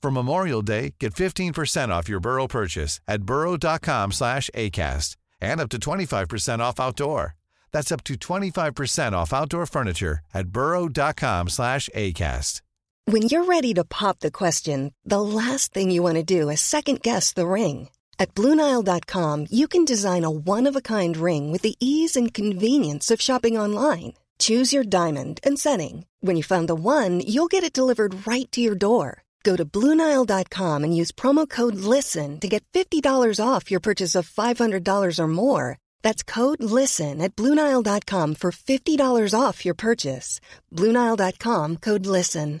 For Memorial Day, get 15% off your Burrow purchase at burrow.com slash ACAST and up to 25% off outdoor. That's up to 25% off outdoor furniture at burrow.com slash ACAST. When you're ready to pop the question, the last thing you want to do is second guess the ring. At Bluenile.com, you can design a one-of-a-kind ring with the ease and convenience of shopping online. Choose your diamond and setting. When you find the one, you'll get it delivered right to your door. Go to Bluenile.com and use promo code LISTEN to get $50 off your purchase of $500 or more. That's code LISTEN at Bluenile.com for $50 off your purchase. Bluenile.com code LISTEN.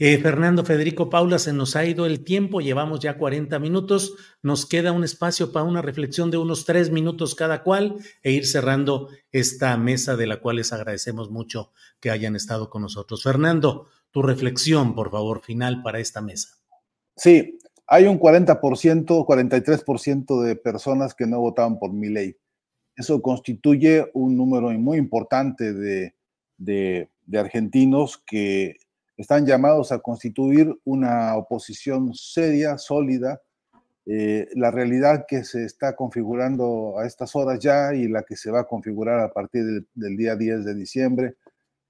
Eh, Fernando Federico Paula, se nos ha ido el tiempo, llevamos ya 40 minutos, nos queda un espacio para una reflexión de unos tres minutos cada cual e ir cerrando esta mesa de la cual les agradecemos mucho que hayan estado con nosotros. Fernando, tu reflexión, por favor, final para esta mesa. Sí, hay un 40%, 43% de personas que no votaban por mi ley. Eso constituye un número muy importante de, de, de argentinos que están llamados a constituir una oposición seria, sólida. Eh, la realidad que se está configurando a estas horas ya y la que se va a configurar a partir del, del día 10 de diciembre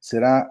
será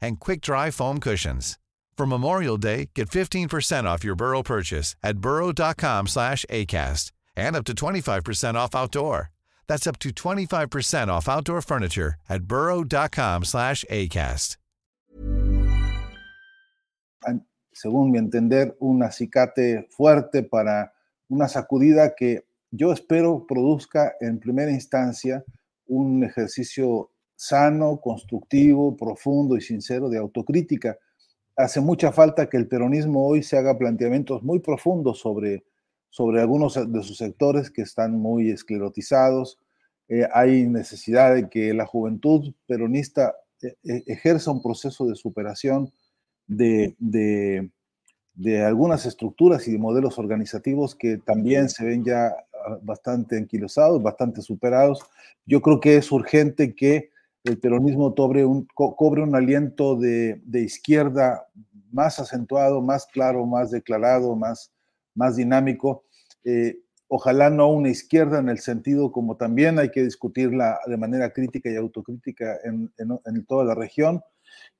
and quick-dry foam cushions. For Memorial Day, get 15% off your Burrow purchase at burrow.com slash ACAST and up to 25% off outdoor. That's up to 25% off outdoor furniture at burrow.com slash ACAST. Según mi entender, un acicate fuerte para una sacudida que yo espero produzca en primera instancia un ejercicio sano, constructivo, profundo y sincero de autocrítica. Hace mucha falta que el peronismo hoy se haga planteamientos muy profundos sobre, sobre algunos de sus sectores que están muy esclerotizados. Eh, hay necesidad de que la juventud peronista eh, eh, ejerza un proceso de superación de, de, de algunas estructuras y de modelos organizativos que también se ven ya ah, bastante anquilosados, bastante superados. Yo creo que es urgente que el peronismo cobre un, aliento de, izquierda más acentuado, más claro, más declarado, más, dinámico. Eh, ojalá no una izquierda en el sentido como también hay que discutirla de manera crítica y autocrítica en, toda la región.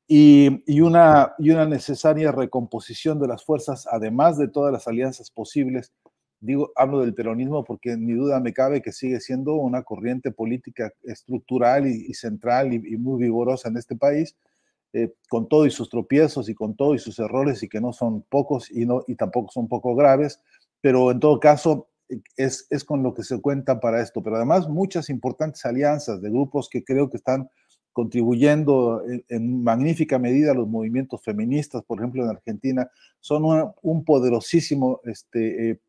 Y una necesaria recomposición de las fuerzas, además de todas las alianzas posibles digo, hablo del peronismo porque ni duda me cabe que sigue siendo una corriente política estructural y, y central y, y, muy vigorosa en este país, eh, con todo y sus tropiezos y con todo y sus errores y que no son pocos y, no, y tampoco son poco graves, pero en todo caso es, es con lo que se cuenta para esto. Pero además muchas importantes alianzas de grupos que creo que están contribuyendo en, en, magnífica medida a los movimientos feministas, por ejemplo, en Argentina, son una, un poderosísimo este, eh,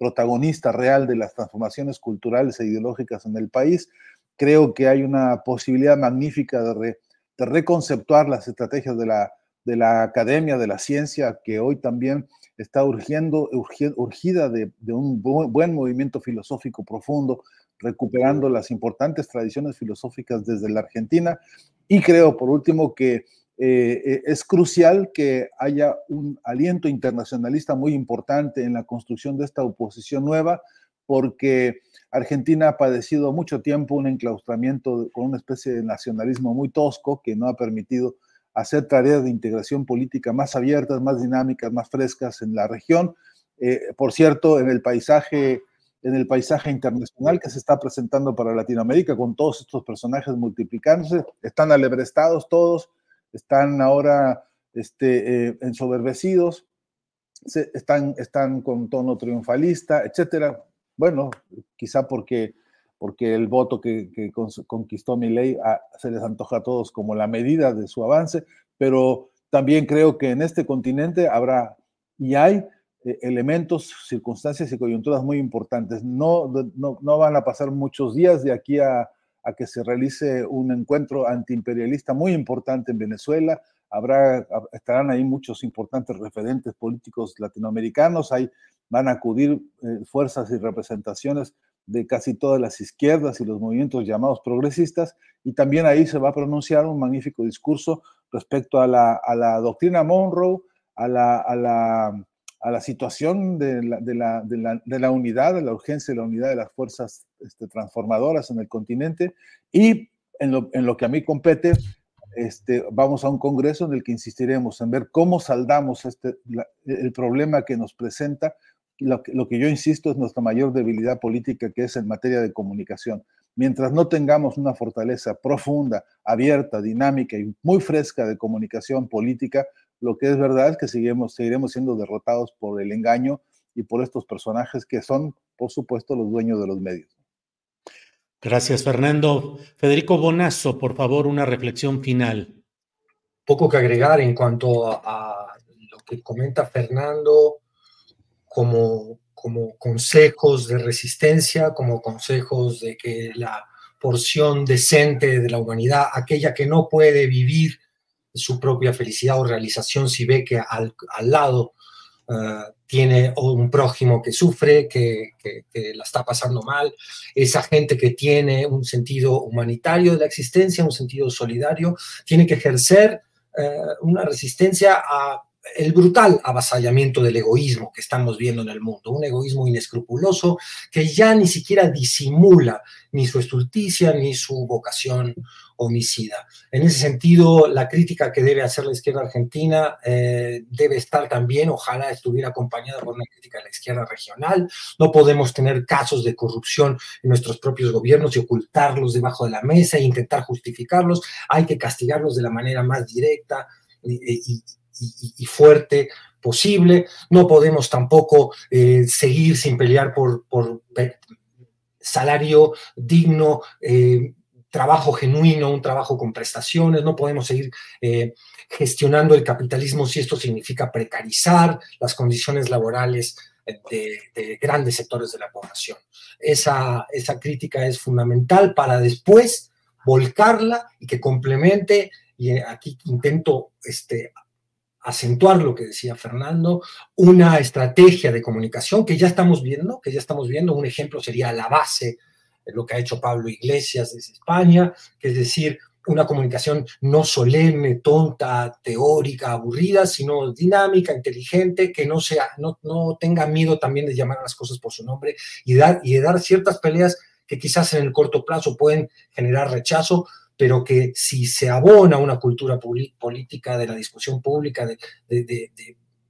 protagonista real de las transformaciones culturales e ideológicas en el país. Creo que hay una posibilidad magnífica de, re, de reconceptuar las estrategias de la, de la academia, de la ciencia, que hoy también está urgiendo, urgida de un buen movimiento filosófico profundo, recuperando las importantes tradiciones filosóficas desde la Argentina. Y creo, por último, que eh, es crucial que haya un aliento internacionalista muy importante en la construcción de esta oposición nueva, porque Argentina ha padecido mucho tiempo un enclaustramiento con una especie de nacionalismo muy tosco que no ha permitido hacer tareas de integración política más abiertas, más dinámicas, más frescas en la región. Eh, por cierto, en el paisaje en el paisaje internacional que se está presentando para Latinoamérica con todos estos personajes multiplicándose, están alebrestados todos, están ahora este, eh, ensoberbecidos, están, están con tono triunfalista, etcétera. Bueno, quizá porque, porque el voto que, conquistó mi ley se les antoja a todos como la medida de su avance, pero también creo que en este continente habrá y hay eh, elementos, circunstancias y coyunturas muy importantes. No, no, no, van a pasar muchos días de aquí a, a que se realice un encuentro antiimperialista muy importante en Venezuela. Habrá, estarán ahí muchos importantes referentes políticos latinoamericanos. Hay, van a acudir eh, fuerzas y representaciones de casi todas las izquierdas y los movimientos llamados progresistas, y también ahí se va a pronunciar un magnífico discurso respecto a la, a la doctrina Monroe, a la, a la a la situación de la, de, la, de, la, unidad, de la urgencia de la unidad de las fuerzas este, transformadoras en el continente y en lo, en lo, que a mí compete, este, vamos a un congreso en el que insistiremos en ver cómo saldamos este, el problema que nos presenta. Lo que, lo que yo insisto es nuestra mayor debilidad política, que es en materia de comunicación. Mientras no tengamos una fortaleza profunda, abierta, dinámica y muy fresca de comunicación política, lo que es verdad es que seguiremos, seguiremos siendo derrotados por el engaño y por estos personajes que son, por supuesto, los dueños de los medios. Gracias, Fernando. Federico Bonazo, por favor, una reflexión final. Poco que agregar en cuanto a, lo que comenta Fernando como, como consejos de resistencia, como consejos de que la porción decente de la humanidad, aquella que no puede vivir su propia felicidad o realización si ve que al, lado eh, tiene un prójimo que sufre, que, la está pasando mal, esa gente que tiene un sentido humanitario de la existencia, un sentido solidario, tiene que ejercer eh, una resistencia a el brutal avasallamiento del egoísmo que estamos viendo en el mundo, un egoísmo inescrupuloso que ya ni siquiera disimula ni su estulticia ni su vocación homicida. En ese sentido, la crítica que debe hacer la izquierda argentina eh, debe estar también, ojalá estuviera acompañada por una crítica de la izquierda regional. No podemos tener casos de corrupción en nuestros propios gobiernos y ocultarlos debajo de la mesa e intentar justificarlos. Hay que castigarlos de la manera más directa y, fuerte posible. No podemos tampoco eh, seguir sin pelear por, salario digno, eh, trabajo genuino, un trabajo con prestaciones, no podemos seguir eh, gestionando el capitalismo si esto significa precarizar las condiciones laborales de, grandes sectores de la población. Esa, esa crítica es fundamental para después volcarla y que complemente, y aquí intento este, acentuar lo que decía Fernando, una estrategia de comunicación que ya estamos viendo, que ya estamos viendo, un ejemplo sería la base lo que ha hecho Pablo Iglesias desde España, que es decir, una comunicación no solemne, tonta, teórica, aburrida, sino dinámica, inteligente, que no, sea, no, no tenga miedo también de llamar a las cosas por su nombre y, dar, y de dar ciertas peleas que quizás en el corto plazo pueden generar rechazo, pero que si se abona una cultura política de la discusión pública, de,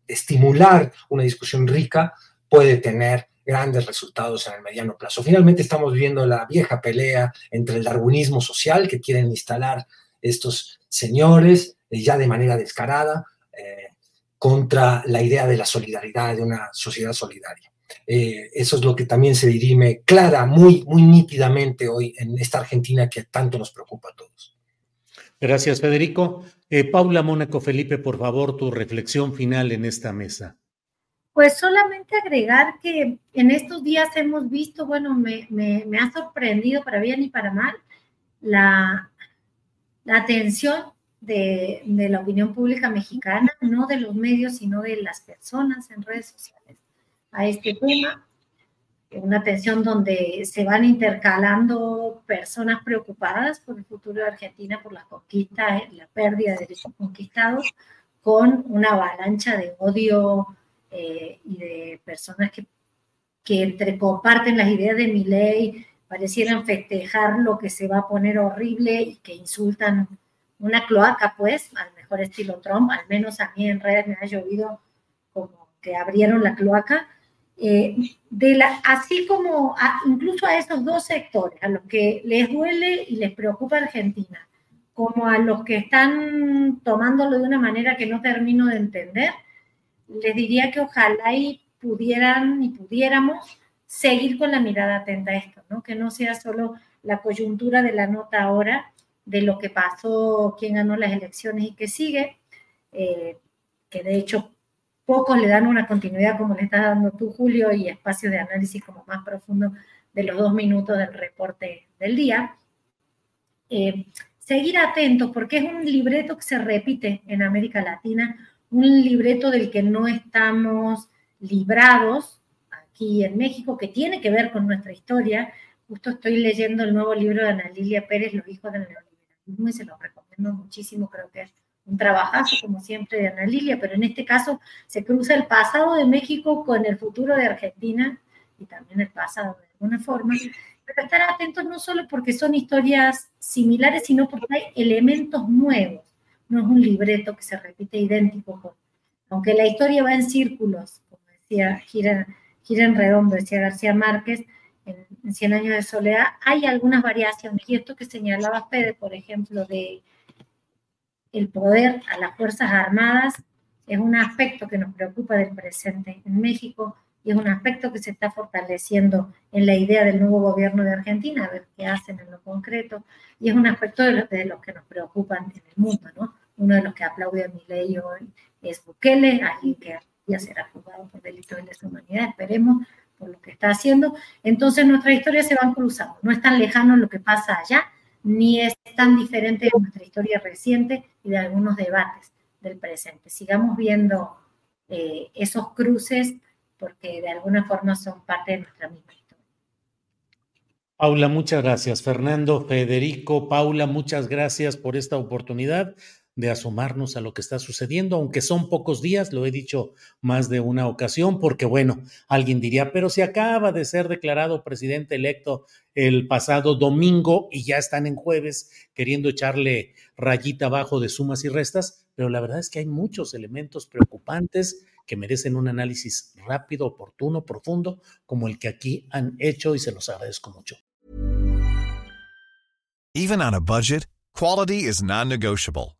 estimular una discusión rica, puede tener grandes resultados en el mediano plazo. Finalmente estamos viendo la vieja pelea entre el darwinismo social que quieren instalar estos señores eh, ya de manera descarada eh, contra la idea de la solidaridad, de una sociedad solidaria. Eh, eso es lo que también se dirime clara, muy, muy nítidamente hoy en esta Argentina que tanto nos preocupa a todos. Gracias, Federico. Paula Mónaco Felipe, por favor, tu reflexión final en esta mesa. Pues solamente agregar que en estos días hemos visto, bueno, me, ha sorprendido para bien y para mal la, la atención de, la opinión pública mexicana, no de los medios, sino de las personas en redes sociales a este tema. una atención donde se van intercalando personas preocupadas por el futuro de Argentina, por las conquistas, la pérdida de derechos conquistados, con una avalancha de odio eh, y de personas que, que entre comparten las ideas de mi ley, parecieran festejar lo que se va a poner horrible y que insultan una cloaca, pues, al mejor estilo Trump, al menos a mí en redes me ha llovido como que abrieron la cloaca eh, de la, así como incluso a esos dos sectores, a los que les duele y les preocupa Argentina, como a los que están tomándolo de una manera que no termino de entender, les diría que ojalá y pudieran y pudiéramos seguir con la mirada atenta a esto, ¿no? que no sea solo la coyuntura de la nota ahora de lo que pasó, quién ganó las elecciones y qué sigue, eh, que de hecho pocos le dan una continuidad como le estás dando tú, Julio, y espacio de análisis como más profundo de los dos minutos del reporte del día. Eh, seguir atentos porque es un libreto que se repite en América Latina, un libreto del que no estamos librados aquí en México, que tiene que ver con nuestra historia. Justo estoy leyendo el nuevo libro de Ana Lilia Pérez, Los hijos del neoliberalismo, y se lo recomiendo muchísimo, creo que es un trabajazo, como siempre, de Ana Lilia, pero en este caso se cruza el pasado de México con el futuro de Argentina y también el pasado de alguna forma. Pero estar atentos no solo porque son historias similares, sino porque hay elementos nuevos. No es un libreto que se repite idéntico, aunque la historia va en círculos, como decía, gira, gira en redondo, decía García Márquez, en, en Cien años de soledad, hay algunas variaciones. Y esto que señalaba Fede, por ejemplo, de el poder a las Fuerzas Armadas es un aspecto que nos preocupa del presente en México y es un aspecto que se está fortaleciendo en la idea del nuevo gobierno de Argentina, a ver qué hacen en lo concreto, y es un aspecto de los, de los que nos preocupan en el mundo, ¿no? Uno de los que aplaude a mi ley hoy es Bukele, alguien que ya será juzgado por delitos de lesa humanidad, esperemos por lo que está haciendo. Entonces nuestras historias se van cruzando, no es tan lejano lo que pasa allá, ni es tan diferente de nuestra historia reciente y de algunos debates del presente. Sigamos viendo eh, esos cruces porque de alguna forma son parte de nuestra misma historia. Paula, muchas gracias. Fernando, Federico, Paula, muchas gracias por esta oportunidad de asomarnos a lo que está sucediendo, aunque son pocos días, lo he dicho más de una ocasión, porque bueno, alguien diría, pero se acaba de ser declarado presidente electo el pasado domingo y ya están en jueves queriendo echarle rayita abajo de sumas y restas, pero la verdad es que hay muchos elementos preocupantes que merecen un análisis rápido, oportuno, profundo, como el que aquí han hecho y se los agradezco mucho. Even on a budget, quality is non-negotiable.